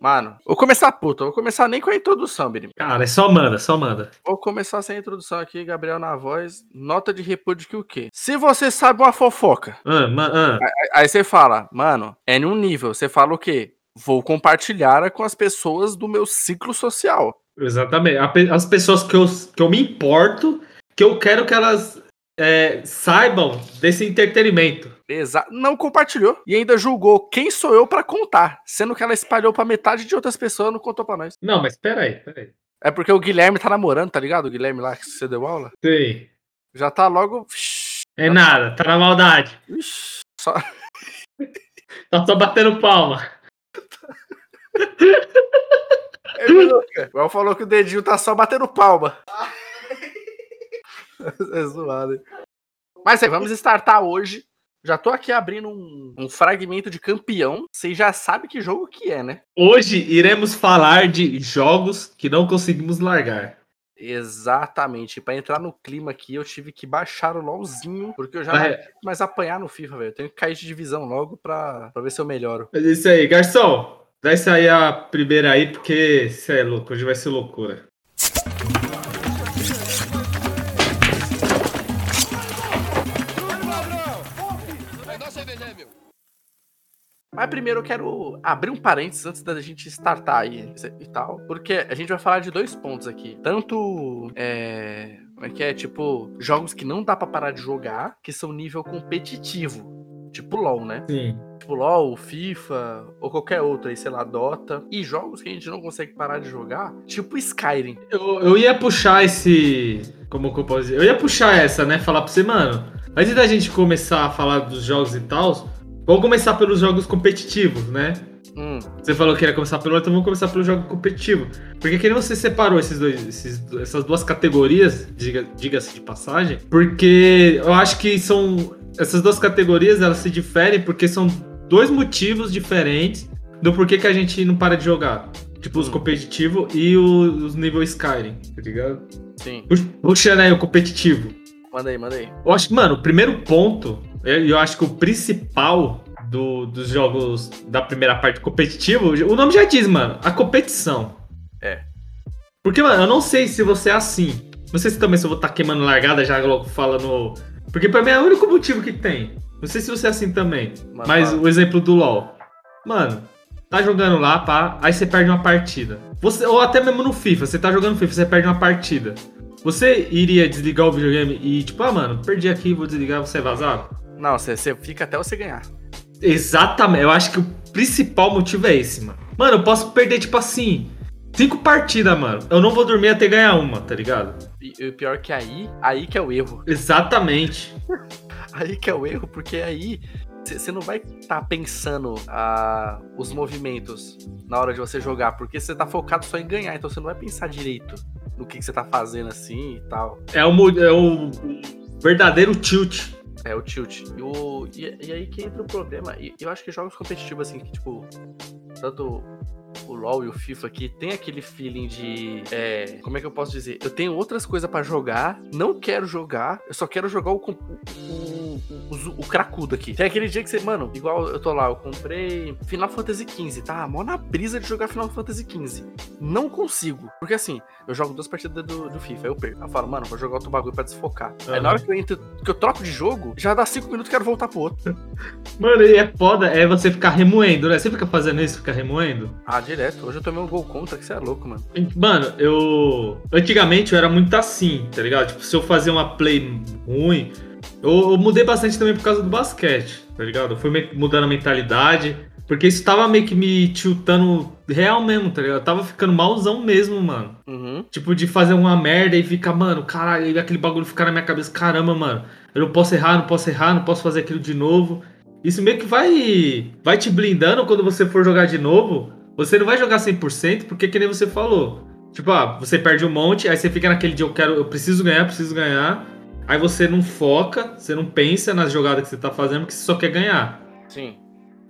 Mano, vou começar puto, vou começar nem com a introdução, Birim. Cara, é só manda, só manda. Vou começar sem introdução aqui, Gabriel na voz. Nota de repúdio que o quê? Se você sabe uma fofoca, Ah, ah. aí você fala, mano, é num nível. Você fala o quê? Vou compartilhar com as pessoas do meu ciclo social. Exatamente. A As pessoas que eu, que eu me importo, que eu quero que elas é, saibam desse entretenimento. Exa não compartilhou. E ainda julgou quem sou eu pra contar. Sendo que ela espalhou pra metade de outras pessoas e não contou pra nós. Não, mas peraí, peraí. É porque o Guilherme tá namorando, tá ligado? O Guilherme lá que você deu aula. Sei. Já tá logo. É nada, tá na maldade. Ixi, só... Tá só batendo palma. É, Minuca. Igual falou que o dedinho tá só batendo palma. é zoado. hein? Mas aí, vamos startar hoje. Já tô aqui abrindo um, um fragmento de campeão. Vocês já sabem que jogo que é, né? Hoje iremos falar de jogos que não conseguimos largar. Exatamente. Pra entrar no clima aqui, eu tive que baixar o LOLzinho, porque eu já Ah, não é. aguento mais apanhar no FIFA, velho. Eu tenho que cair de divisão logo pra, pra ver se eu melhoro. Mas é isso aí, garçom. Vai sair a primeira aí, porque você é louco, hoje vai ser loucura. Mas primeiro eu quero abrir um parênteses antes da gente startar aí e tal. Porque a gente vai falar de dois pontos aqui. Tanto. É. Como é que é? Tipo, jogos que não dá pra parar de jogar, que são nível competitivo. Tipo LOL, né? Sim. Tipo LOL, FIFA, ou qualquer outro aí, sei lá, Dota. E jogos que a gente não consegue parar de jogar, tipo Skyrim. Eu, eu ia puxar esse. Como que eu posso dizer? Eu ia puxar essa, né? Falar pra você, mano. Antes da gente começar a falar dos jogos e tal, vamos começar pelos jogos competitivos, né? Hum, Você falou que ia começar pelo outro, então vamos começar pelo jogo competitivo. Porque que nem você separou esses dois, esses- essas duas categorias, diga- diga-se de passagem, porque eu acho que são. Essas duas categorias elas se diferem porque são dois motivos diferentes do porquê que a gente não para de jogar. Tipo, os Hum. competitivos e o- os nível Skyrim, tá ligado? sim. Pux- Puxando aí o competitivo. Manda aí, manda aí. Eu acho que, mano, o primeiro ponto, eu, eu acho que o principal do- dos jogos da primeira parte competitivo, o nome já diz, mano, a competição. É. Porque, mano, eu não sei se você é assim. Não sei se também se eu vou estar queimando largada já logo falando. Porque pra mim é o único motivo que tem. Não sei se você é assim também. Mas Mas fala. o exemplo do LoL. Mano, tá jogando lá, pá, aí você perde uma partida. Você, ou até mesmo no FIFA, você tá jogando FIFA, você perde uma partida. Você iria desligar o videogame e, tipo, ah, mano, perdi aqui, vou desligar, você é vazado? Não, você fica até você ganhar. Exatamente, eu acho que o principal motivo é esse, mano. Mano, eu posso perder, tipo assim, cinco partidas, mano. Eu não vou dormir até ganhar uma, tá ligado? E, o pior que aí, aí que é o erro. Exatamente. Aí que é o erro, porque aí você não vai estar pensando ah, os movimentos na hora de você jogar, porque você tá focado só em ganhar, então você não vai pensar direito no que você tá fazendo assim e tal. É o, é o verdadeiro tilt. É o tilt. E, o, e, e aí que entra o problema. E eu acho que jogos competitivos, assim, que tipo, tanto o LoL e o FIFA aqui tem aquele feeling de. É, como é que eu posso dizer? Eu tenho outras coisas pra jogar, não quero jogar, eu só quero jogar o, o, o, o, cracudo aqui. Tem aquele dia que você, mano, igual eu tô lá, eu comprei Final Fantasy XV, tá? Mó na brisa de jogar Final Fantasy XV. Não consigo. Porque assim, eu jogo duas partidas do, do FIFA, aí eu perco. Aí eu falo, mano, vou jogar outro bagulho pra desfocar. Aí Aham. na hora que eu entro, que eu troco de jogo, já dá cinco minutos e quero voltar pro outro. Mano, e é foda, é você ficar remoendo, né? Você fica fazendo isso, ficar remoendo? Ah, direto. Hoje eu tomei um gol contra, que você é louco, mano. Mano, eu. Antigamente eu era muito assim, tá ligado? Tipo, se eu fazia uma play ruim, eu, eu mudei bastante também por causa do basquete, tá ligado? Eu fui mudando a mentalidade, porque isso tava meio que me tiltando real mesmo, tá ligado? Eu tava ficando malzão mesmo, mano. Uhum. Tipo, de fazer uma merda e ficar, mano, caralho, e aquele bagulho ficar na minha cabeça, caramba, mano, eu não posso errar, não posso errar, não posso fazer aquilo de novo. Isso meio que vai, vai te blindando quando você for jogar de novo. Você não vai jogar 100%, porque que nem você falou. Tipo, ah, você perde um monte, aí você fica naquele dia, eu quero, eu preciso ganhar, preciso ganhar. Aí você não foca, você não pensa nas jogadas que você tá fazendo, porque você só quer ganhar. Sim.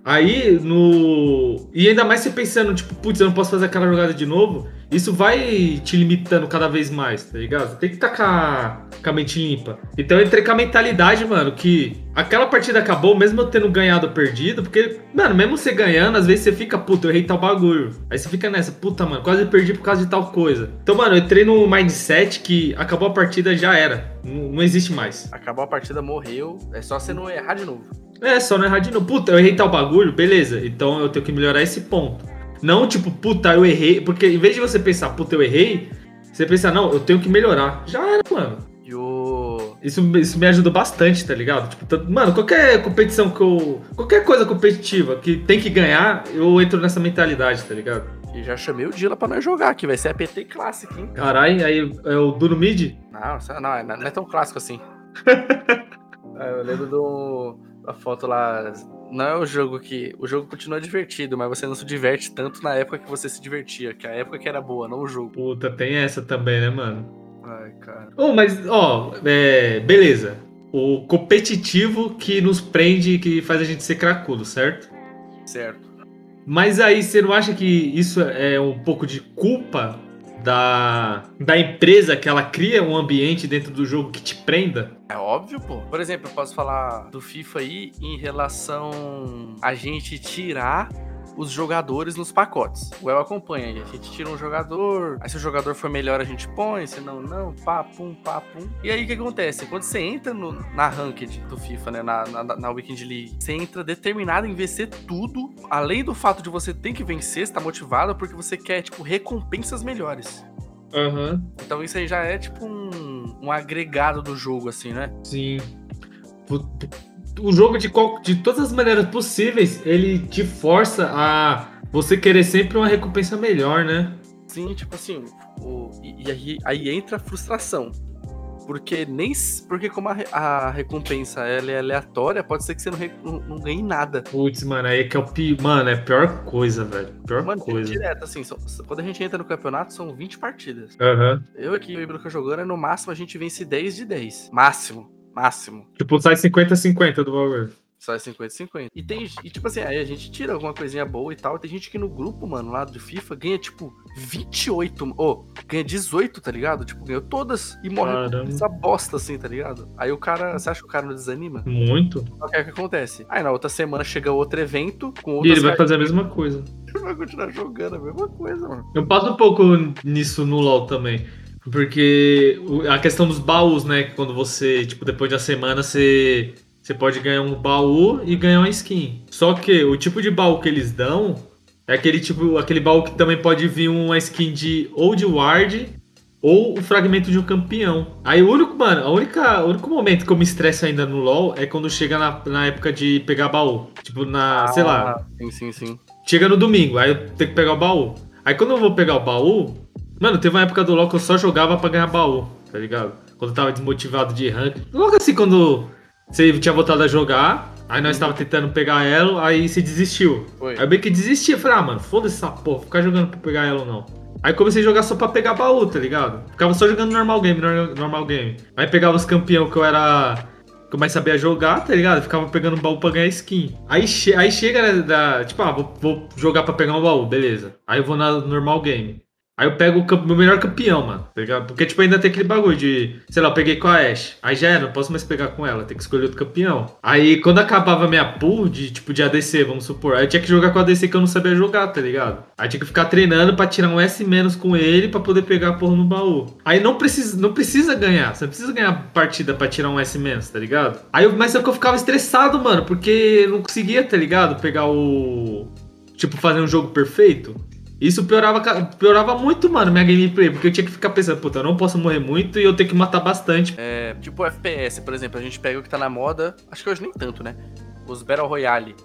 Aí no. E ainda mais você pensando, tipo, putz, eu não posso fazer aquela jogada de novo. Isso vai te limitando cada vez mais, tá ligado? Tem que estar com, com a mente limpa. Então eu entrei com a mentalidade, mano, que aquela partida acabou, mesmo eu tendo ganhado ou perdido, porque, mano, mesmo você ganhando, às vezes você fica, puta, eu errei tal bagulho. Aí você fica nessa, puta, mano, quase perdi por causa de tal coisa. Então, mano, eu entrei no mindset que acabou a partida, já era. Não, não existe mais. Acabou a partida, morreu. É só você não errar de novo. É, só não errar de novo. Puta, eu errei tal bagulho, beleza. Então eu tenho que melhorar esse ponto. Não tipo, puta, eu errei. Porque em vez de você pensar, puta, eu errei, você pensa, não, eu tenho que melhorar. Já era, mano. E o. Isso, isso me ajudou bastante, tá ligado? Tipo, tanto- mano, qualquer competição que eu. Qualquer coisa competitiva que tem que ganhar, eu entro nessa mentalidade, tá ligado? E já chamei o Dila pra nós jogar, que vai ser a PT clássica, hein? Caralho, aí é o Duro Mid? Não, isso- não, é- não é tão clássico assim. É, eu lembro do, da foto lá. Não é o jogo que. O jogo continua divertido, mas você não se diverte tanto na época que você se divertia, que a época que era boa, não o jogo. Puta, tem essa também, né, mano? Ai, cara. Oh, mas, ó, é, beleza. O competitivo que nos prende, que faz a gente ser cracudo, certo? Certo. Mas aí você não acha que isso é um pouco de culpa da, da empresa que ela cria um ambiente dentro do jogo que te prenda? É óbvio, pô. Por exemplo, eu posso falar do FIFA aí em relação a gente tirar os jogadores nos pacotes. O El acompanha aí. A gente tira um jogador, aí se o jogador for melhor a gente põe, se não, não, pá, pum, pá, pum. E aí o que acontece? Quando você entra no- na ranked do FIFA, né, na, na, na Weekend League, você entra determinado em vencer tudo, além do fato de você ter que vencer, você tá motivado porque você quer, tipo, recompensas melhores. Aham. Então isso aí já é, tipo, um, um agregado do jogo, assim, né? Sim. Pu- pu- O jogo, de, qual- de todas as maneiras possíveis, ele te força a você querer sempre uma recompensa melhor, né? Sim, tipo assim, o, e, e aí, aí entra a frustração. Porque nem. Porque como a, a recompensa ela é aleatória, pode ser que você não, não, não ganhe nada. Putz, mano, aí que é o. Mano, é a pior coisa, velho. Pior Mano, coisa. direto, assim, são- quando a gente entra no campeonato, são 20 partidas. Aham. Eu aqui e o Ibruca jogando, no máximo a gente vence 10 de 10. Máximo. Máximo. Tipo, sai 50-50 do bagulho. É 50-50. E tem. E tipo assim, aí a gente tira alguma coisinha boa e tal. Tem gente que no grupo, mano, lá do FIFA, ganha tipo 28. Ô, ganha 18, tá ligado? Tipo, ganhou todas e morre Caramba. essa bosta assim, tá ligado? Aí o cara. Você acha que o cara não desanima? Muito. Só que aí o que acontece? Aí na outra semana chega outro evento com E ele vai fazer a mesma coisa. que vai continuar jogando a mesma coisa, mano. Eu passo um pouco nisso no LoL também. Porque a questão dos baús, né? que Quando você, tipo, depois da semana, você, você pode ganhar um baú e ganhar uma skin. Só que o tipo de baú que eles dão é aquele tipo, aquele baú que também pode vir uma skin de ou de ward ou o fragmento de um campeão. Aí o único, mano, a única, o único momento que eu me estresso ainda no LoL é quando chega na, na época de pegar baú. Tipo, na, sei lá, Ah, Sim, sim, sim. Chega no domingo, aí eu tenho que pegar o baú. Aí quando eu vou pegar o baú, mano, teve uma época do LoL que eu só jogava pra ganhar baú, tá ligado? Quando eu tava desmotivado de rank. Logo assim, quando você tinha voltado a jogar, aí nós tava tentando pegar elo, aí você desistiu. Foi. Aí eu bem que desisti, eu falei, ah, mano, foda-se essa porra, vou ficar jogando pra pegar elo não. Aí comecei a jogar só pra pegar baú, tá ligado? Ficava só jogando normal game, nor- normal game. Aí pegava os campeão que eu era que eu mais sabia jogar, tá ligado? Ficava pegando baú pra ganhar skin. Aí, che- aí chega né, da. Tipo, ah, vou, vou jogar pra pegar um baú, beleza. Aí eu vou na normal game. Aí eu pego o meu melhor campeão, mano, tá? Porque, tipo, ainda tem aquele bagulho de, sei lá, eu peguei com a Ashe. Aí já era, não posso mais pegar com ela, tem que escolher outro campeão. Aí quando acabava minha pool de, tipo, de ADC, vamos supor, aí eu tinha que jogar com a ADC que eu não sabia jogar, tá ligado? Aí tinha que ficar treinando pra tirar um S menos com ele pra poder pegar a porra no baú. Aí não precisa, não precisa ganhar, você não precisa ganhar partida pra tirar um S menos, tá ligado? Aí eu, mas é que eu ficava estressado, mano, porque não conseguia, tá ligado? Pegar o. Tipo, fazer um jogo perfeito. Isso piorava, piorava muito, mano, minha gameplay, porque eu tinha que ficar pensando, puta, eu não posso morrer muito e eu tenho que matar bastante. É, tipo o FPS, por exemplo, a gente pega o que tá na moda, acho que hoje nem tanto, né? Os Battle Royale.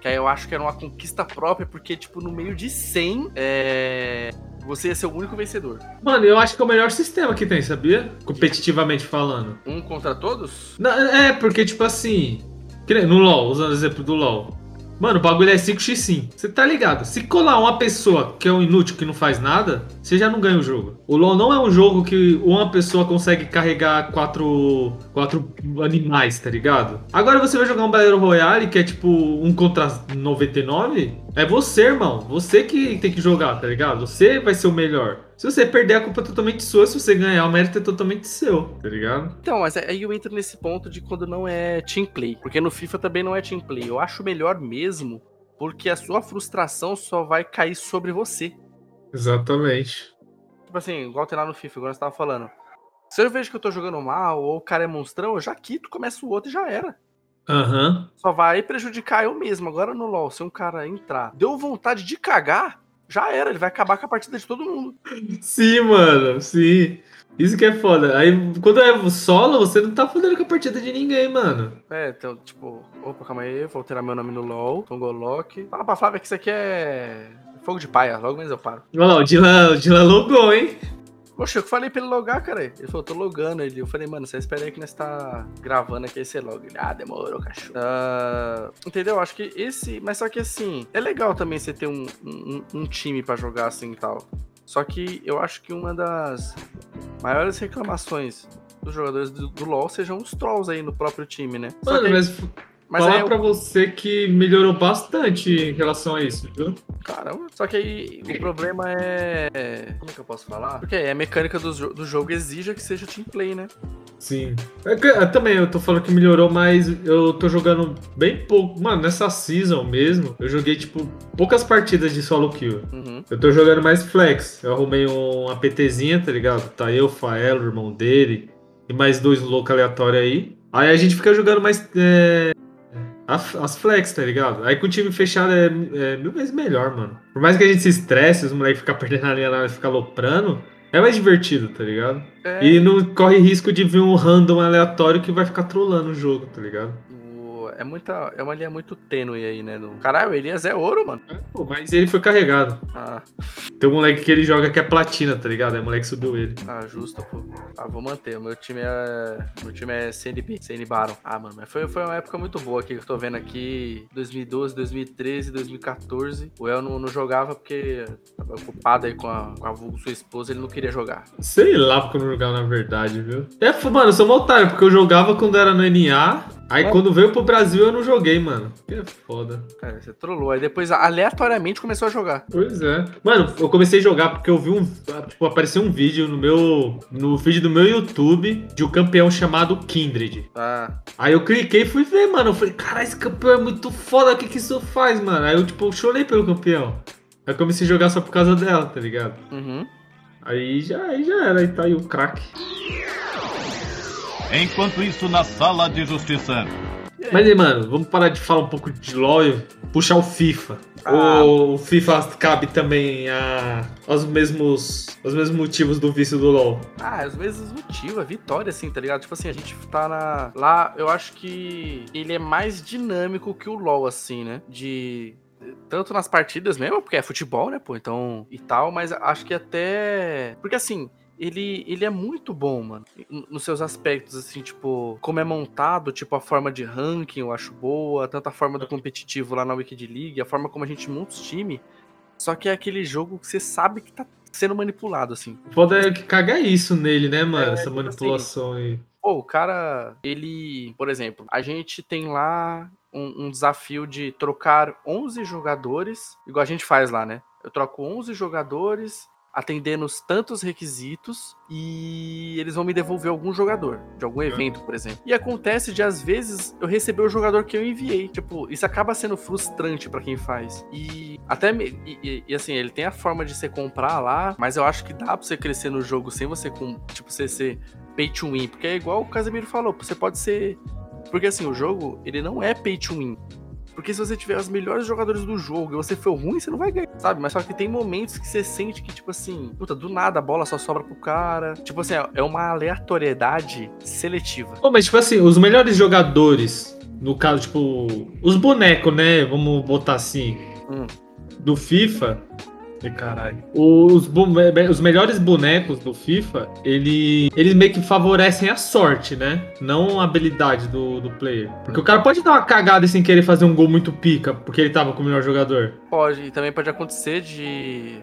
Que aí eu acho que era uma conquista própria, porque, tipo, no meio de 100, é... você ia ser o único vencedor. Mano, eu acho que é o melhor sistema que tem, sabia? Competitivamente falando. Um contra todos? Não, é, porque, tipo assim, no LoL, usando o exemplo do LoL. Mano, o bagulho é 5x5. Você tá ligado? Se colar uma pessoa que é um inútil, que não faz nada, você já não ganha o jogo. O LoL não é um jogo que uma pessoa consegue carregar quatro, quatro animais, tá ligado? Agora você vai jogar um Battle Royale que é tipo um contra 99, é você, irmão. Você que tem que jogar, tá ligado? Você vai ser o melhor. Se você perder, a culpa é totalmente sua. Se você ganhar, o mérito é totalmente seu, tá ligado? Então, mas aí eu entro nesse ponto de quando não é team play. Porque no FIFA também não é team play. Eu acho melhor mesmo, porque a sua frustração só vai cair sobre você. Exatamente. Tipo assim, igual tem lá no FIFA, igual você tava falando. Se eu vejo que eu tô jogando mal, ou o cara é monstrão, eu já quito, começa o outro e já era. Aham. Uhum. Só vai prejudicar eu mesmo. Agora no LoL, se um cara entrar, deu vontade de cagar, já era, ele vai acabar com a partida de todo mundo. Sim, mano, sim. Isso que é foda. Aí, quando é solo, você não tá fodendo com a partida de ninguém, mano. É, então, tipo, opa, calma aí, vou alterar meu nome no LoL, Tongolock. Fala pra Flávia que isso aqui é fogo de paia, logo menos eu paro. Olha lá, o Dylan, o Dylan logou, hein? Poxa, eu falei pra ele logar, cara. Ele falou, tô logando. Ele, eu falei, mano, você espera aí que nós tá gravando aqui esse log. Ele, ah, demorou, cachorro. Uh, entendeu? Acho que esse. Mas só que assim, é legal também você ter um, um, um time para jogar assim e tal. Só que eu acho que uma das maiores reclamações dos jogadores do, do LoL sejam os trolls aí no próprio time, né? Mano, mas mas Falar eu... pra você que melhorou bastante em relação a isso, viu? Caramba, só que aí o problema é. Como é que eu posso falar? Porque a mecânica do, do jogo exige que seja team play, né? Sim. É que, é, também, eu tô falando que melhorou, mas eu tô jogando bem pouco. Mano, nessa season mesmo, eu joguei, tipo, poucas partidas de solo kill. Uhum. Eu tô jogando mais flex. Eu arrumei uma PTzinha, tá ligado? Tá eu, Fael, o irmão dele, e mais dois loucos aleatórios aí. Aí a gente fica jogando mais é, as, as flex, tá ligado? Aí com o time fechado é, é, mil vezes melhor, mano. Por mais que a gente se estresse, os moleques ficam perdendo a linha lá e ficar loprando, é mais divertido, tá ligado? É. E não corre risco de vir um random aleatório que vai ficar trollando o jogo, tá ligado? É muita. É uma linha muito tênue aí, né? Caralho, o Elias é ouro, mano. É, pô, mas ele foi carregado. Ah. Tem um moleque que ele joga que é platina, tá ligado? É o moleque subiu ele. Ah, justo, pô. Ah, vou manter. O meu time é. Meu time é CNB, CN Baron. Ah, mano, mas foi, foi uma época muito boa aqui que eu tô vendo aqui. 2012, 2013, 2014. O El não, não jogava porque tava ocupado aí com a, com a vulgo sua esposa, ele não queria jogar. Sei lá porque eu não jogava na verdade, viu? É, mano, eu sou um otário, porque eu jogava quando era no NA. Aí quando veio pro Brasil eu não joguei, mano. Que é foda. Cara, você trollou. Aí depois aleatoriamente começou a jogar. Pois é. Mano, eu comecei a jogar porque eu vi um. Tipo, apareceu um vídeo no meu. No vídeo do meu YouTube de um campeão chamado Kindred. Ah. Aí eu cliquei e fui ver, mano. Eu falei, cara, esse campeão é muito foda. O que, que isso faz, mano? Aí eu, tipo, chorei pelo campeão. Aí eu comecei a jogar só por causa dela, tá ligado? Uhum. Aí já, aí já era, aí tá aí o craque. Enquanto isso, na sala de justiça. Mas aí, mano, vamos parar de falar um pouco de LoL e puxar o FIFA. Ah. O FIFA cabe também a, aos, mesmos, aos mesmos motivos do vício do LoL. Ah, os mesmos motivos, a vitória, assim, tá ligado? Tipo assim, a gente tá na. Lá, eu acho que ele é mais dinâmico que o LoL, assim, né? De tanto nas partidas mesmo, porque é futebol, né, pô, então e tal, mas acho que até. Porque assim, ele, ele é muito bom, mano. Nos seus aspectos, assim, tipo, como é montado, tipo, a forma de ranking eu acho boa, tanto a forma do competitivo lá na Wicked League, a forma como a gente monta os times. Só que é aquele jogo que você sabe que tá sendo manipulado, assim. Foda é que caga isso nele, né, mano? É, Essa tipo manipulação assim, aí. Pô, o cara, ele, por exemplo, a gente tem lá um, um desafio de trocar 11 jogadores, igual a gente faz lá, né? Eu troco 11 jogadores atendendo tantos requisitos e eles vão me devolver algum jogador de algum evento, por exemplo. E acontece de às vezes eu receber o jogador que eu enviei. Tipo, isso acaba sendo frustrante para quem faz. E até me, e, e, assim, ele tem a forma de você comprar lá, mas eu acho que dá para você crescer no jogo sem você com, tipo, você ser pay to win, porque é igual o Casemiro falou, você pode ser porque assim, o jogo, ele não é pay to win. Porque se você tiver os melhores jogadores do jogo e você for ruim, você não vai ganhar, sabe? Mas só que tem momentos que você sente que, tipo assim, puta, do nada a bola só sobra pro cara. Tipo assim, é uma aleatoriedade seletiva. Pô, mas tipo assim, os melhores jogadores, no caso, tipo, os bonecos, né? Vamos botar assim, hum. do FIFA, Caralho. Os, os melhores bonecos do FIFA, ele, eles meio que favorecem a sorte, né? Não a habilidade do, do player. Porque o cara pode dar uma cagada sem querer fazer um gol muito pica, porque ele tava com o melhor jogador. Pode, e também pode acontecer de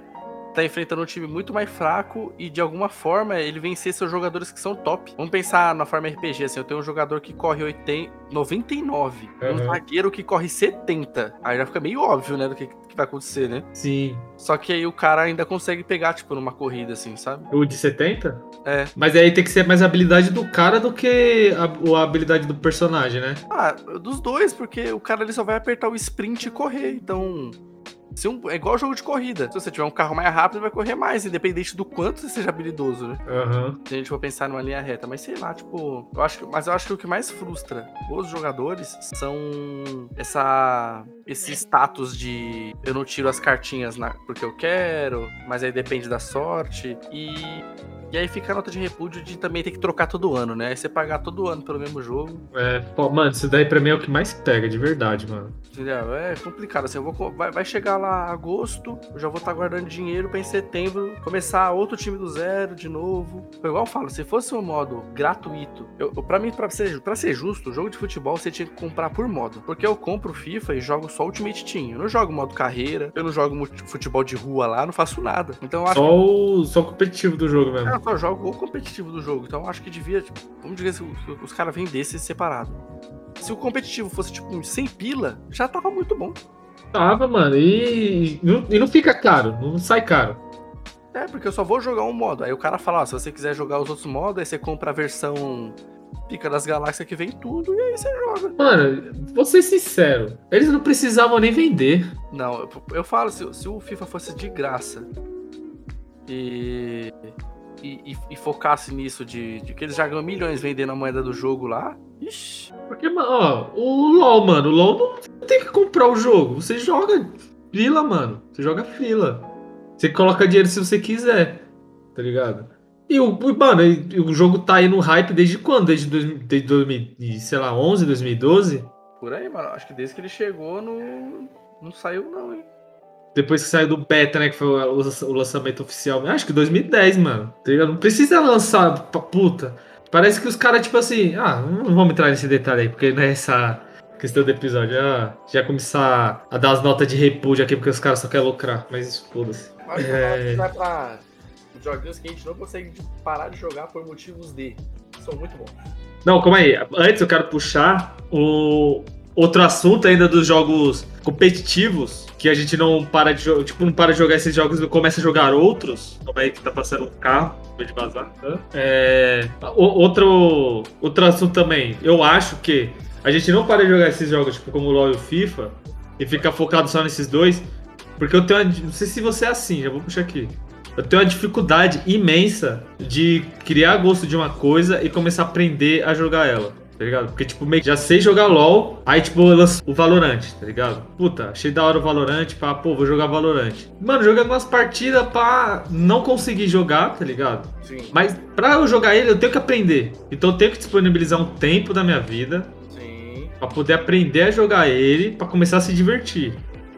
tá enfrentando um time muito mais fraco e de alguma forma ele vencer seus jogadores que são top. Vamos pensar na forma RPG, assim, eu tenho um jogador que corre 80, 99, um Uhum. zagueiro que corre 70. Aí já fica meio óbvio, né, do que, que vai acontecer, né? Sim. Só que aí o cara ainda consegue pegar, tipo, numa corrida, assim, sabe? O de 70? É. Mas aí tem que ser mais a habilidade do cara do que a, a habilidade do personagem, né? Ah, dos dois, porque o cara ele só vai apertar o sprint e correr, então. Se um, é igual jogo de corrida. Se você tiver um carro mais rápido, vai correr mais, independente do quanto você seja habilidoso, né? Aham. Se a gente for pensar numa linha reta. Mas sei lá, tipo. Eu acho que, mas eu acho que o que mais frustra os jogadores são essa. Esse status de eu não tiro as cartinhas na, porque eu quero, mas aí depende da sorte. E. E aí fica a nota de repúdio de também ter que trocar todo ano, né? Aí você pagar todo ano pelo mesmo jogo. É, pô, mano, isso daí pra mim é o que mais pega, de verdade, mano. Entendeu? É complicado. Assim, eu vou, vai, vai chegar lá agosto, eu já vou estar guardando dinheiro pra em setembro começar outro time do zero de novo. Igual eu falo, se fosse um modo gratuito, eu, eu, pra mim, pra ser, pra ser justo, o jogo de futebol você tinha que comprar por modo. Porque eu compro FIFA e jogo só Ultimate Team. Eu não jogo modo carreira, eu não jogo futebol de rua lá, não faço nada. Então acho Só o, só o competitivo do jogo que mesmo. eu só jogo o competitivo do jogo. Então eu acho que devia, tipo, vamos dizer que os- caras vendessem separado. Se o competitivo fosse tipo uns 100 pila, já tava muito bom. Tava, mano, e, não, e não fica caro, não sai caro. É, porque eu só vou jogar um modo. Aí o cara fala, ó, se você quiser jogar os outros modos, aí você compra a versão Pica das Galáxias que vem tudo, e aí você joga. Mano, vou ser sincero, eles não precisavam nem vender. Não, eu, eu falo, se, se o FIFA fosse de graça e, e, e- e focasse nisso de, de que eles já ganham milhões vendendo a moeda do jogo lá, ixi, Porque, ó, o LoL, mano, o LoL não tem que comprar o jogo. Você joga fila, mano. Você joga fila. Você coloca dinheiro se você quiser, tá ligado? E o, mano, e o jogo tá aí no hype desde quando? Desde, dois- desde 2000, e, sei lá, 11, 2012? por aí, mano. Acho que desde que ele chegou, não, não saiu não, hein. Depois que saiu do beta, né, que foi o, lançamento oficial. Acho que 2010, mano. Tá? Não precisa lançar pra puta. Parece que os caras, tipo assim, ah, não vamos entrar nesse detalhe aí, porque não é essa questão do episódio. Ah, já começar a dar as notas de repúdio aqui, porque os caras só querem lucrar. Mas foda-se. Mas É. vai pra joguinhos que a gente não consegue parar de jogar por motivos de. São muito bons. Não, calma aí. Antes eu quero puxar o outro assunto ainda dos jogos competitivos, que a gente não para de jogar, tipo, não para de jogar esses jogos e começa a jogar outros. Calma aí que tá passando um carro, vou de vazar. É, outro, outro assunto também. Eu acho que a gente não para de jogar esses jogos, tipo, como o LoL e o FIFA, e fica focado só nesses dois, porque eu tenho, não sei se você é assim, já vou puxar aqui. Eu tenho uma dificuldade imensa de criar gosto de uma coisa e começar a aprender a jogar ela, tá ligado? Porque, tipo, meio que já sei jogar LOL, aí, tipo, eu lanço o Valorant, tá ligado? Puta, achei da hora o Valorant, pá, pô, vou jogar Valorant. Mano, joguei algumas partidas pra não conseguir jogar, tá ligado? Sim, Mas pra eu jogar ele, eu tenho que aprender. Então eu tenho que disponibilizar um tempo da minha vida sim. Pra poder aprender a jogar ele, pra começar a se divertir.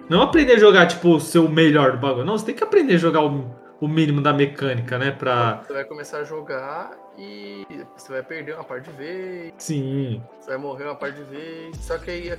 Não aprender a jogar, tipo, o melhor do bagulho. Não, você tem que aprender a jogar o, o mínimo da mecânica, né? Pra. Você vai começar a jogar e você vai perder uma parte de vez, Sim. você vai morrer uma parte de vez. Só que aí,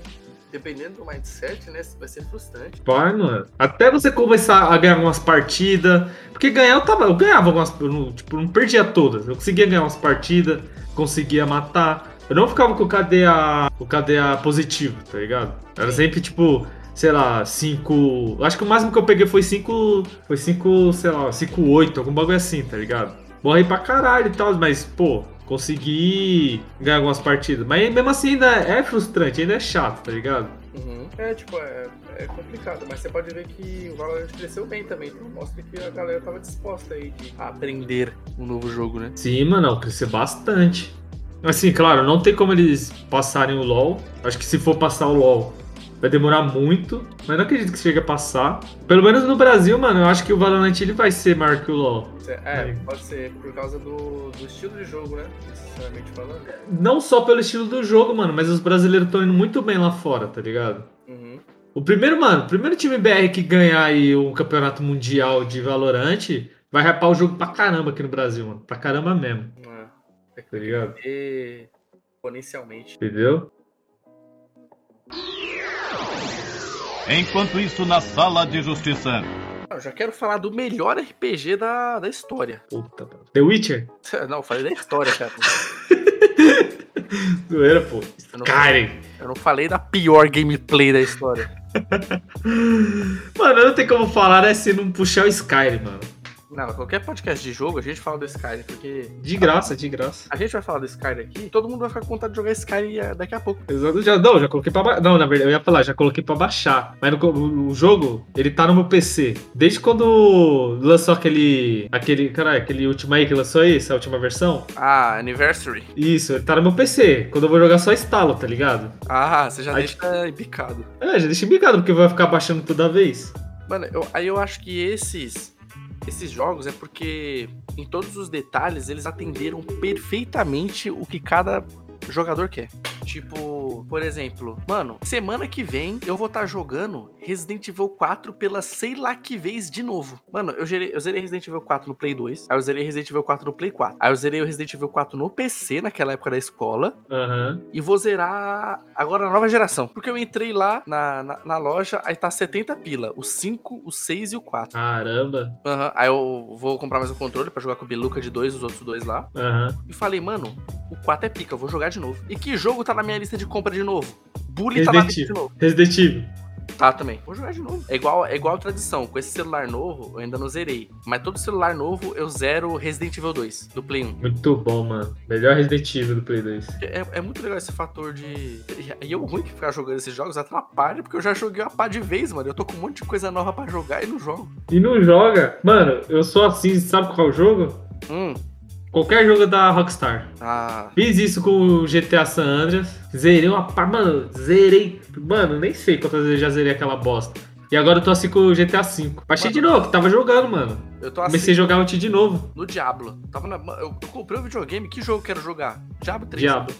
dependendo do mindset, né, vai ser frustrante. Vai, mano. Até você começar a ganhar algumas partidas. Porque ganhar eu tava. Eu ganhava algumas. Eu não, tipo, não perdia todas. Eu conseguia ganhar umas partidas, conseguia matar. Eu não ficava com o KDA. O KDA positivo, tá ligado? Era sempre tipo. Sei lá, 5. Acho que o máximo que eu peguei foi 5. Foi 5, sei lá, 5, 8, algum bagulho assim, tá ligado? Morri pra caralho e tal, mas, pô, consegui ganhar algumas partidas. Mas mesmo assim ainda é frustrante, ainda é chato, tá ligado? Uhum. É, tipo, é, é complicado, mas você pode ver que o Valorant cresceu bem também. Então mostra que a galera tava disposta aí de aprender um novo jogo, né? Sim, mano, cresceu bastante. Assim, claro, não tem como eles passarem o LoL. Acho que se for passar o LoL, vai demorar muito. Mas não acredito que chegue a passar. Pelo menos no Brasil, mano, eu acho que o Valorant ele vai ser maior que o LoL. É, Aí. pode ser por causa do, do estilo de jogo, né? Sinceramente falando. Não só pelo estilo do jogo, mano, mas os brasileiros estão indo muito bem lá fora, tá ligado? Uhum. O primeiro, mano, o primeiro time BR que ganhar aí um campeonato mundial de Valorant vai rapar o jogo pra caramba aqui no Brasil, mano. Pra caramba mesmo, É, tá ligado? e exponencialmente. Entendeu? Enquanto isso, na sala de justiça. Eu já quero falar do melhor RPG da, da história. Puta, mano. The Witcher? Não, eu falei da história, cara. Zoeira, pô. Eu não, Karen. eu não falei da pior gameplay da história. Mano, não tem como falar, né, se não puxar o Skyrim, mano. Não, qualquer podcast de jogo a gente fala do Skyrim, porque De graça, de graça. a gente vai falar do Skyrim aqui, todo mundo vai ficar com vontade de jogar Skyrim eh, daqui a pouco. Exato, já, não, já coloquei pra baixar. Não, na verdade, eu ia falar, já coloquei pra baixar. Mas no o, jogo, ele tá no meu PC. Desde quando lançou aquele. aquele. Caralho, aquele último aí que lançou aí, essa última versão. Ah, Anniversary. Isso, ele tá no meu PC. Quando eu vou jogar, só instalo, tá ligado? Ah, você já Aí- deixa embicado. É, já deixa bicado, porque vai ficar baixando toda vez. Mano, eu- aí eu acho que esses esses jogos é porque em todos os detalhes eles atenderam perfeitamente o que cada jogador quer. Tipo, por exemplo, mano, semana que vem eu vou estar jogando Resident Evil 4 pela sei lá que vez de novo. Mano, eu, gerei, eu zerei Resident Evil 4 no Play 2, aí eu zerei Resident Evil 4 no Play 4, aí eu zerei o Resident Evil 4 no PC naquela época da escola, Aham. e vou zerar agora a nova geração. Porque eu entrei lá na, na, na loja, aí tá 70 pila. O 5, o 6 e o 4. Caramba. Aham. Aí eu vou comprar mais um controle pra jogar com o Beluca de dois, os outros dois lá. Aham. E falei, mano, o 4 é pica, eu vou jogar de novo. E que jogo tá na minha lista de compra de novo? Bully tá na Resident lista de novo. Resident Evil. Tá também. Vou jogar de novo. É igual, é igual a tradição. Com esse celular novo, eu ainda não zerei. Mas todo celular novo, eu zero Resident Evil 2, do Play 1. Muito bom, mano. Melhor Resident Evil do Play 2. É, é muito legal esse fator de. E eu ruim que ficar jogando esses jogos atrapalha, porque eu já joguei uma pá de vez, mano. Eu tô com um monte de coisa nova pra jogar e não jogo. E não joga. Mano, eu sou assim, sabe qual jogo? Hum. Qualquer jogo da Rockstar. Ah. Fiz isso com o GTA San Andreas. Zerei uma par. Mano, zerei. Mano, nem sei quantas vezes já zerei aquela bosta. E agora eu tô assim com o GTA V. Baixei de novo, tava jogando, mano. Eu tô assim Comecei a jogar ontem de novo. no Diablo. Tava na... eu, eu comprei um videogame, que jogo eu quero jogar? Diablo 3. Diabo.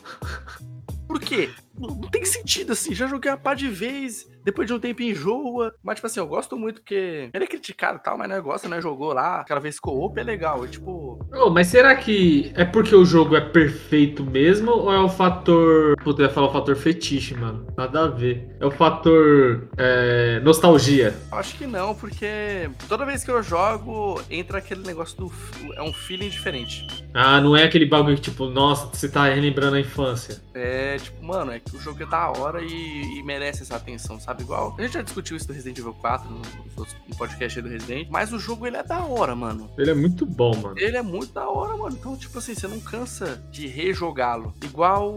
Por quê? Não, não tem sentido assim. Já joguei uma pá de vez, depois de um tempo enjoa. Mas, tipo assim, eu gosto muito porque ele é criticado e tal, mas não gosta, né? Jogou lá, aquela vez co-op é legal. É tipo. Ô, mas será que é porque o jogo é perfeito mesmo? Ou é o fator. Puta, eu ia falar o fator fetiche, mano. Nada a ver. É o fator. é, nostalgia. Acho que não, porque toda vez que eu jogo, entra aquele negócio do. É um feeling diferente. Ah, não é aquele bagulho que, tipo, nossa, você tá relembrando a infância. É tipo, mano, é que o jogo é da hora e, e merece essa atenção, sabe? Igual. A gente já discutiu isso do Resident Evil 4 no, no podcast aí do Resident, mas o jogo ele é da hora, mano. Ele é muito bom, mano. Ele é muito da hora, mano. Então, tipo assim, você não cansa de rejogá-lo. Igual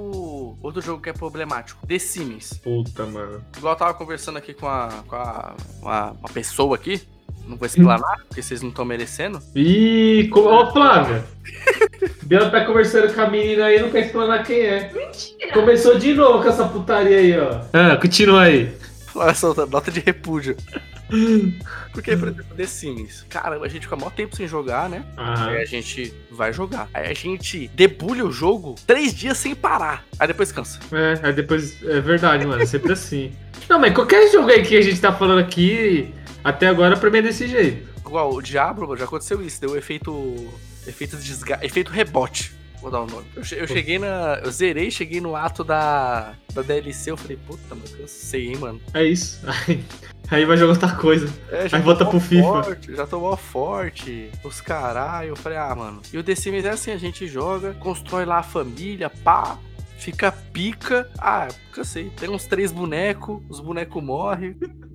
outro jogo que é problemático, The Sims. Puta, mano. Igual eu tava conversando aqui com a, com a uma, uma pessoa aqui. Não vou explanar, porque vocês não estão merecendo. Ih, co- ó, Flávia. Bela tá conversando com a menina aí, não quer explanar quem é. Começou de novo com essa putaria aí, ó. Ah, continua aí. Olha essa nota de repúdio. Porque, por exemplo, The Sims. Cara, a gente fica mó tempo sem jogar, né? Ah, Aí a gente vai jogar. Aí a gente debulha o jogo três dias sem parar. Aí depois cansa. é, aí depois. É verdade, mano. É sempre assim. Não, mas qualquer jogo aí que a gente tá falando aqui, até agora, pra mim é desse jeito. Igual o Diablo, já aconteceu isso. Deu efeito. Efeito desga... Efeito rebote. Dar o nome. Eu, eu cheguei na. Eu zerei, cheguei no ato da. Da DLC. Eu falei, puta, mano, cansei, hein, mano. É isso. Aí, aí vai jogar outra coisa. É, Aí volta pro FIFA. Forte, já mó forte. Os caralho. Eu falei, ah, mano. E o The Sims é assim: a gente joga, constrói lá a família, pá. Fica pica. Ah, cansei. Tem uns três bonecos, os bonecos morrem.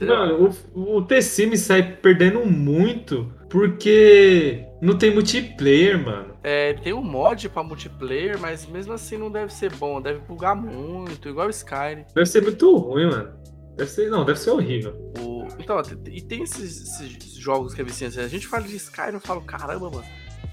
Mano, o, o T-Sim sai perdendo muito porque não tem multiplayer, mano. É, tem um mod pra multiplayer, mas mesmo assim não deve ser bom, deve bugar muito, igual o Skyrim. Deve ser muito ruim, mano. Deve ser, não, deve ser horrível. O... Então, e tem esses, esses jogos que é viciante. A gente fala de Skyrim, eu falo, caramba, mano.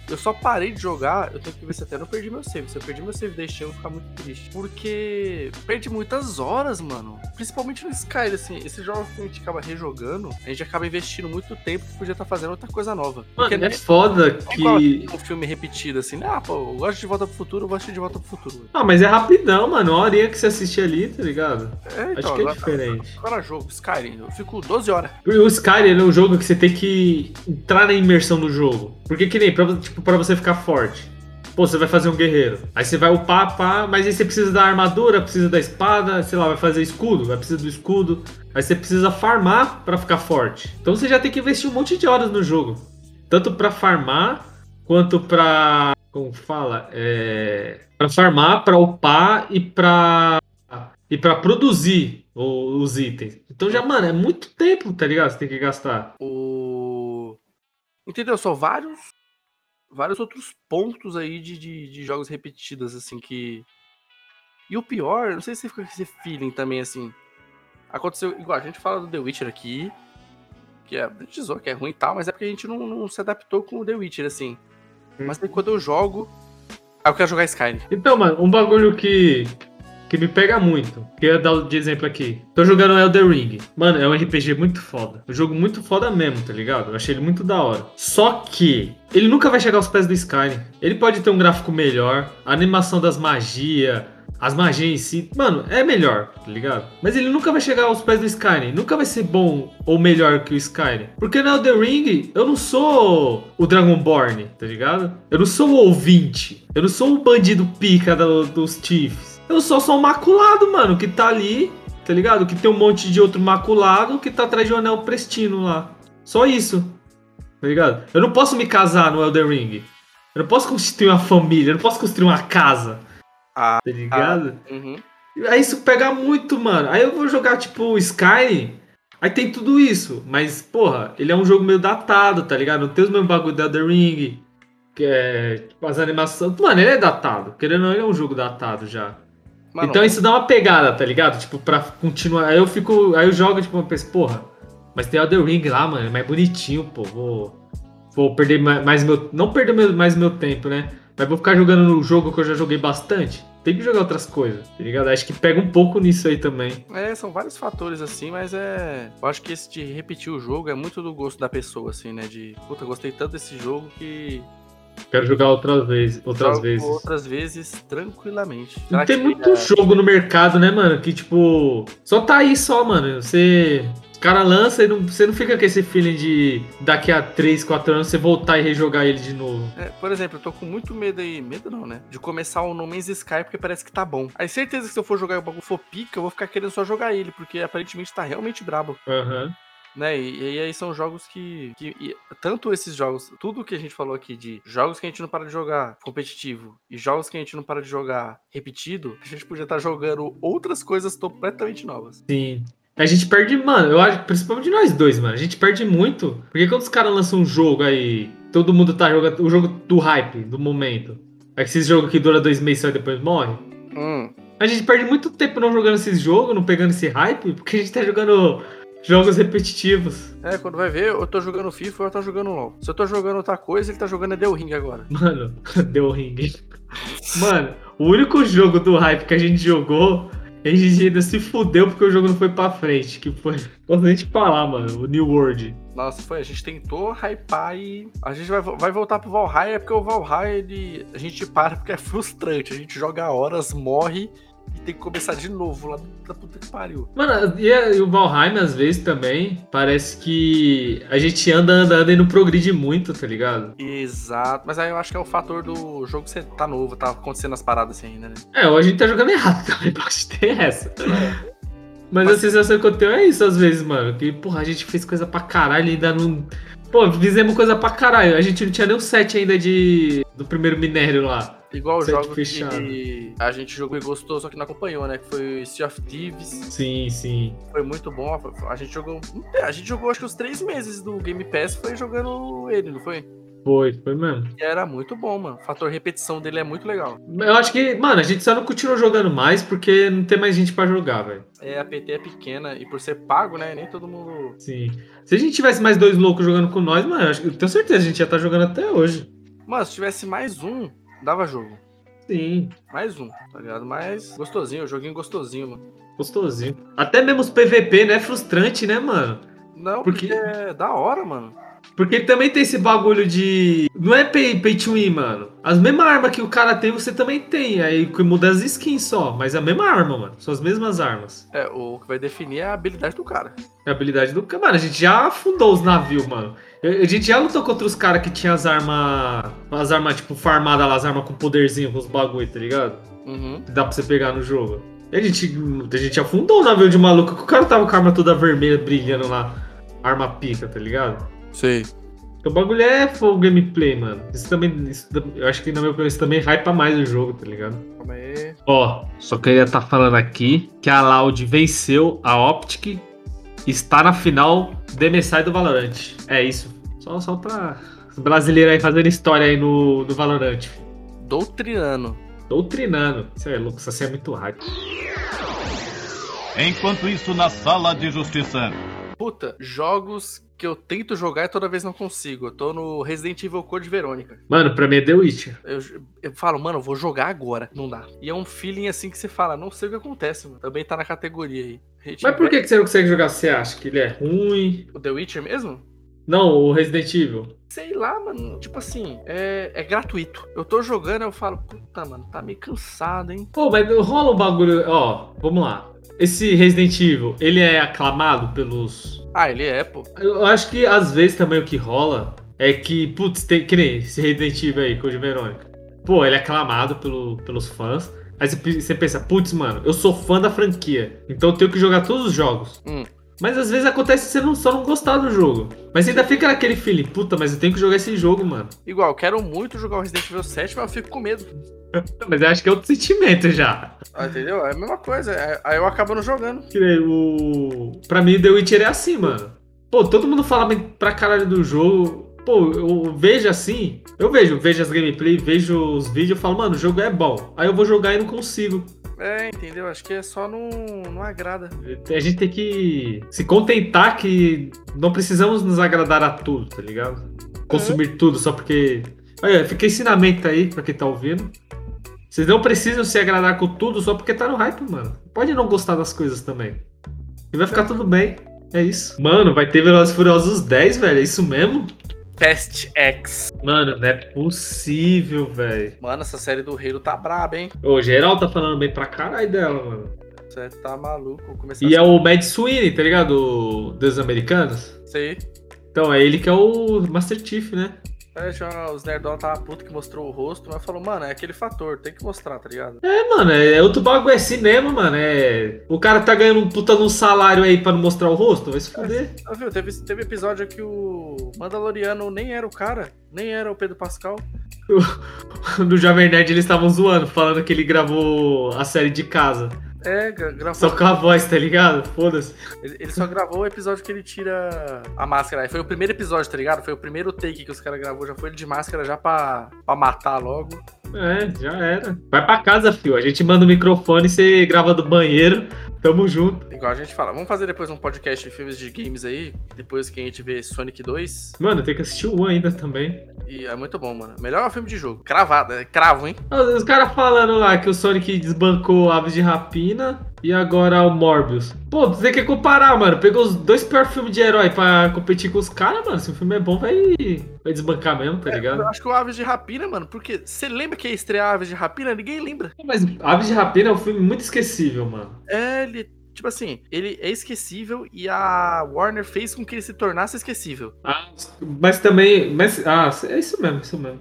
Eu só parei de jogar, eu tenho que ver se até não perdi meu save. Se eu perdi meu save da Steam, eu vou ficar muito triste. Porque perdi muitas horas, mano. Principalmente no Skyrim, assim. Esses jogos que a gente acaba rejogando, a gente acaba investindo muito tempo que podia estar fazendo outra coisa nova. Mano, é né, foda é igual que. um filme repetido, assim. Ah, pô, eu gosto de Volta pro Futuro, eu gosto de Volta pro Futuro. Ah, mas é rapidão, mano. Uma horinha que você assiste ali, tá ligado? É, então, Acho que é agora, diferente. agora jogo, Skyrim, eu fico 12 horas. O Skyrim é um jogo que você tem que entrar na imersão do jogo. Porque que nem, pra, tipo, pra você ficar forte. Pô, você vai fazer um guerreiro. Aí você vai upar, pá, mas aí você precisa da armadura, precisa da espada, sei lá, vai fazer escudo, vai precisar do escudo. Aí você precisa farmar pra ficar forte. Então você já tem que investir um monte de horas no jogo. Tanto pra farmar, quanto pra. Como fala? É. Pra farmar, pra upar e pra. E pra produzir os itens. Então já, mano, é muito tempo, tá ligado? Você tem que gastar. O. Entendeu? São vários. Vários outros pontos aí de, de, de jogos repetidos, assim, que. E o pior, não sei se você fica com esse feeling também, assim. Aconteceu, igual, a gente fala do The Witcher aqui, que é, a gente zoa que é ruim e tal, mas é porque a gente não, não se adaptou com o The Witcher, assim. Mas aí quando eu jogo, aí eu quero jogar Skyrim. Então, mano, um bagulho que, que me pega muito, que eu ia dar de exemplo aqui. Tô jogando Elder Ring. Mano, é um RPG muito foda. Um jogo muito foda mesmo, tá ligado? Eu achei ele muito da hora. Só que ele nunca vai chegar aos pés do Skyrim. Ele pode ter um gráfico melhor, a animação das magias, as magias em si, mano, é melhor, tá ligado? Mas ele nunca vai chegar aos pés do Skyrim. Nunca vai ser bom ou melhor que o Skyrim. Porque no Elder Ring, eu não sou o Dragonborn, tá ligado? Eu não sou o ouvinte. Eu não sou o bandido pica do- dos Chiefs. Eu só sou um maculado, mano, que tá ali, tá ligado? Que tem um monte de outro maculado que tá atrás de um anel prestino lá. Só isso. Tá ligado? Eu não posso me casar no Elder Ring. Eu não posso constituir uma família, eu não posso construir uma casa. Ah, Tá ligado? Uhum. Aí isso pega muito, mano. Aí eu vou jogar, tipo, Skyrim. Aí tem tudo isso. Mas, porra, ele é um jogo meio datado, tá ligado? Não tem os mesmos bagulho da The Ring. Que é. Tipo, as animações. Mano, ele é datado. Querendo ou não, ele é um jogo datado já. Mano, então isso dá uma pegada, tá ligado? Tipo, pra continuar. Aí eu fico. Aí eu jogo, tipo, eu penso, porra, mas tem o The Ring lá, mano, é mais bonitinho, pô. Vou. Vou perder ma- mais meu. Não perder meu- mais meu tempo, né? Mas vou ficar jogando no jogo que eu já joguei bastante. Tem que jogar outras coisas, tá ligado? Acho que pega um pouco nisso aí também. É, são vários fatores assim, mas é. Eu acho que esse de repetir o jogo é muito do gosto da pessoa, assim, né? De, puta, gostei tanto desse jogo que. Quero jogar outras vezes. Outras jogo vezes. Outras vezes, tranquilamente. Não Será tem muito é, jogo no mercado, né, mano? Que tipo. Só tá aí só, mano. Você. Os caras lançam e não, você não fica com esse feeling de daqui a 3, 4 anos você voltar e rejogar ele de novo. é, por exemplo, eu tô com muito medo aí. Medo não, né? De começar o No Man's Sky porque parece que tá bom. Aí certeza que se eu for jogar e o bagulho for pica, eu vou ficar querendo só jogar ele, porque aparentemente tá realmente brabo. Aham. Né? E, e aí são jogos que, que e tanto esses jogos, tudo que a gente falou aqui de jogos que a gente não para de jogar competitivo e jogos que a gente não para de jogar repetido, a gente podia estar jogando outras coisas completamente novas. Sim. A gente perde, mano, eu acho, principalmente nós dois, mano. A gente perde muito. Porque quando os caras lançam um jogo aí, todo mundo tá jogando o jogo do hype, do momento. Aí esse jogo que dura dois meses só e depois morre. Hum, A gente perde muito tempo não jogando esses jogos, não pegando esse hype, porque a gente tá jogando jogos repetitivos. é, quando vai ver, eu tô jogando FIFA ou eu tô jogando LoL. Se eu tô jogando outra coisa, ele tá jogando The Ring agora. Mano, deu ring. Mano, o único jogo do hype que a gente jogou, a gente ainda se fudeu porque o jogo não foi pra frente. Que foi. Posso nem te falar, mano. O New World. Nossa, foi, a gente tentou hypar e a gente vai, vai voltar pro Valhalla, porque o Valhalla, ele, a gente para porque é frustrante. A gente joga horas, morre e tem que começar de novo lá da puta que pariu. Mano, e, a- o Valheim às vezes também, parece que a gente anda, anda, anda e não progride muito, tá ligado? Exato, mas aí eu acho que é o fator do jogo ser tá novo, tá acontecendo as paradas assim ainda, né? É, ou a gente tá jogando errado também, pode ter essa. Mas, Mas- a sensação que eu tenho é isso às vezes, mano. Que, porra, a gente fez coisa pra caralho e ainda não. Pô, fizemos coisa pra caralho. A gente não tinha nem o set ainda de. do primeiro minério lá. Igual o jogo fechado. que a gente jogou e gostou, só que não acompanhou, né? Que foi Sea of Thieves. Sim, sim. Foi muito bom. A gente jogou. A gente jogou acho que os três meses do Game Pass foi jogando ele, não foi? Foi, foi mesmo. E era muito bom, mano. O fator repetição dele é muito legal. Eu acho que, mano, a gente só não continuou jogando mais porque não tem mais gente pra jogar, velho. É, a PT é pequena e por ser pago, né? Nem todo mundo. Sim. Se a gente tivesse mais dois loucos jogando com nós, mano, eu tenho certeza que a gente ia estar jogando até hoje. Mano, se tivesse mais um, dava jogo. Sim, Mais um, tá ligado? Mas gostosinho, joguinho gostosinho, mano. gostosinho. Até mesmo os PVP, né? Frustrante, né, mano? Não, Porque- porque é da hora, mano. Porque também tem esse bagulho de. Não é pay, pay to win, mano. As mesmas armas que o cara tem, você também tem. Aí muda as skins só. Mas é a mesma arma, mano. São as mesmas armas. É, o que vai definir é a habilidade do cara. É a habilidade do cara. Mano, a gente já afundou os navios, mano. A gente já lutou contra os caras que tinham as armas. As armas, tipo, farmadas lá, as armas com poderzinho, com os bagulho, tá ligado? Uhum. Que dá pra você pegar no jogo. E a gente, a gente afundou o navio de maluco, que o cara tava com a arma toda vermelha brilhando lá. Arma pica, tá ligado? Sei. O bagulho é full gameplay, mano. Isso também. isso eu acho que, na minha opinião, isso também hypa mais o jogo, tá ligado? Calma aí. Ó, só queria estar falando aqui que a Loud venceu a Optic está na final do MSI do Valorant. É isso. Só, só pra os brasileiros aí fazendo história aí no, no Valorant. Doutrinando. Doutrinando. Isso é louco, isso é muito hype. Enquanto isso, na sala de justiça. Puta, jogos que eu tento jogar e toda vez não consigo. Eu tô no Resident Evil Code Verônica. Mano, pra mim é The Witcher. Eu, eu falo, mano, eu vou jogar agora. Não dá. E é um feeling assim que você fala, não sei o que acontece, mano. Também tá na categoria aí. Mas por que, que você não consegue jogar? Você acha que ele é ruim? O The Witcher mesmo? Não, o Resident Evil. Sei lá, mano. Tipo assim, é, é gratuito. Eu tô jogando, eu falo, puta, mano, tá meio cansado, hein? Pô, mas rola um bagulho. Ó, vamos lá. Esse Resident Evil, ele é aclamado pelos. Ah, ele é, pô. Eu acho que às vezes também o que rola é que, putz, tem, que nem esse Resident Evil aí, Code Verônica. Pô, ele é aclamado pelo, pelos fãs. Aí você, pe- você pensa, putz, mano, eu sou fã da franquia, então eu tenho que jogar todos os jogos. Hum. Mas às vezes acontece você não, só não gostar do jogo. Mas ainda fica naquele feeling, puta, mas eu tenho que jogar esse jogo, mano. Igual, eu quero muito jogar o Resident Evil 7, mas eu fico com medo. Mas eu acho que é outro sentimento já. Ah, entendeu? É a mesma coisa. é- Aí eu acabo não jogando. O. Pra mim, The Witcher é assim, mano. Pô, todo mundo fala pra caralho do jogo. Pô, eu vejo assim. Eu vejo, vejo as gameplay, vejo os vídeos e falo, mano, o jogo é bom. Aí eu vou jogar e não consigo. É, entendeu? Acho que é só não, não agrada. A gente tem que se contentar que não precisamos nos agradar a tudo, tá ligado? Consumir tudo só porque. Olha, fica ensinamento aí pra quem tá ouvindo. Vocês não precisam se agradar com tudo só porque tá no hype, mano. Pode não gostar das coisas também. E vai ficar tudo bem. É isso. Mano, vai ter Velozes Furiosos 10, velho. É isso mesmo? Fast X. Mano, não é possível, velho. Mano, essa série do Halo tá braba, hein? Ô, geral tá falando bem pra caralho dela, mano. Você tá maluco. Vou começar E a é o Mad Sweeney, tá ligado? O dos americanos. sei. Então, é ele que é o Master Chief, né? É, já os nerdola tava puto que mostrou o rosto, mas falou, mano, é aquele fator, tem que mostrar, tá ligado? É, mano, é outro bagulho, é cinema, mano. É. O cara tá ganhando um puta num salário aí pra não mostrar o rosto, vai se fuder. Ah, viu? Teve, teve episódio que o Mandaloriano nem era o cara, nem era o Pedro Pascal. No Jovem Nerd eles estavam zoando, falando que ele gravou a série de casa. É, gra- gravou. Só com a voz, tá ligado? Foda-se. Ele, ele só gravou o episódio que ele tira a máscara. Foi o primeiro episódio, tá ligado? Foi o primeiro take que os caras gravou. Já foi ele de máscara já pra, pra matar logo. É, já era. Vai pra casa, fio. A gente manda o microfone, você grava do banheiro. Tamo junto. Igual a gente fala. Vamos fazer depois um podcast de filmes de games aí. Depois que a gente vê Sonic 2. Mano, tem que assistir o 1 ainda também. E é muito bom, mano. Melhor filme de jogo. Cravado, é cravo, hein? Os caras falando lá que o Sonic desbancou Aves de Rapina e agora o Morbius. Pô, você quer comparar, mano? Pegou os dois piores filmes de herói pra competir com os caras, mano. Se o filme é bom, vai, vai desbancar mesmo, tá ligado? Eu acho que o Aves de Rapina, mano, porque você lembra que ia estrear Aves de Rapina? Ninguém lembra. Mas Aves de Rapina é um filme muito esquecível, mano. É, ele. Tipo assim, ele é esquecível e a Warner fez com que ele se tornasse esquecível, Ah, mas também. Mas, ah, é isso mesmo, isso mesmo.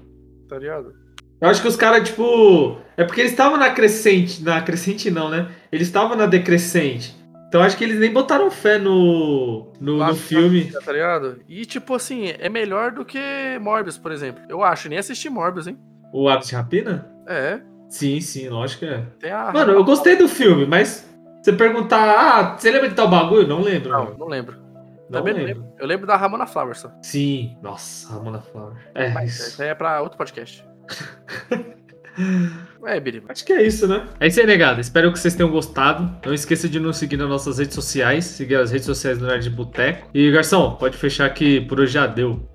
tá ligado? Eu acho que os caras, tipo. É porque eles estavam na crescente. Na crescente não, né? Eles estavam na decrescente. Então acho que eles nem botaram fé no. No, no filme. Rapina, Tá ligado? E tipo assim, é melhor do que Morbius, por exemplo. Eu acho, nem assisti Morbius, hein? O Aves de Rapina? É, Sim, sim, lógico que é. tem a. Mano, eu gostei do filme, mas. Você perguntar, ah, você lembra de tal bagulho? Não lembro. Não, mano. não lembro. não Também lembro. lembro. Eu lembro da Ramona Flowers só. Sim, nossa, Ramona Flower. É, Mas isso. aí é pra outro podcast. é, Biriba. Acho que é isso, né? É isso aí, negado. Espero que vocês tenham gostado. Não esqueça de nos seguir nas nossas redes sociais. Seguir as redes sociais do Nerd Boteco. E, garçom, pode fechar que por hoje já deu.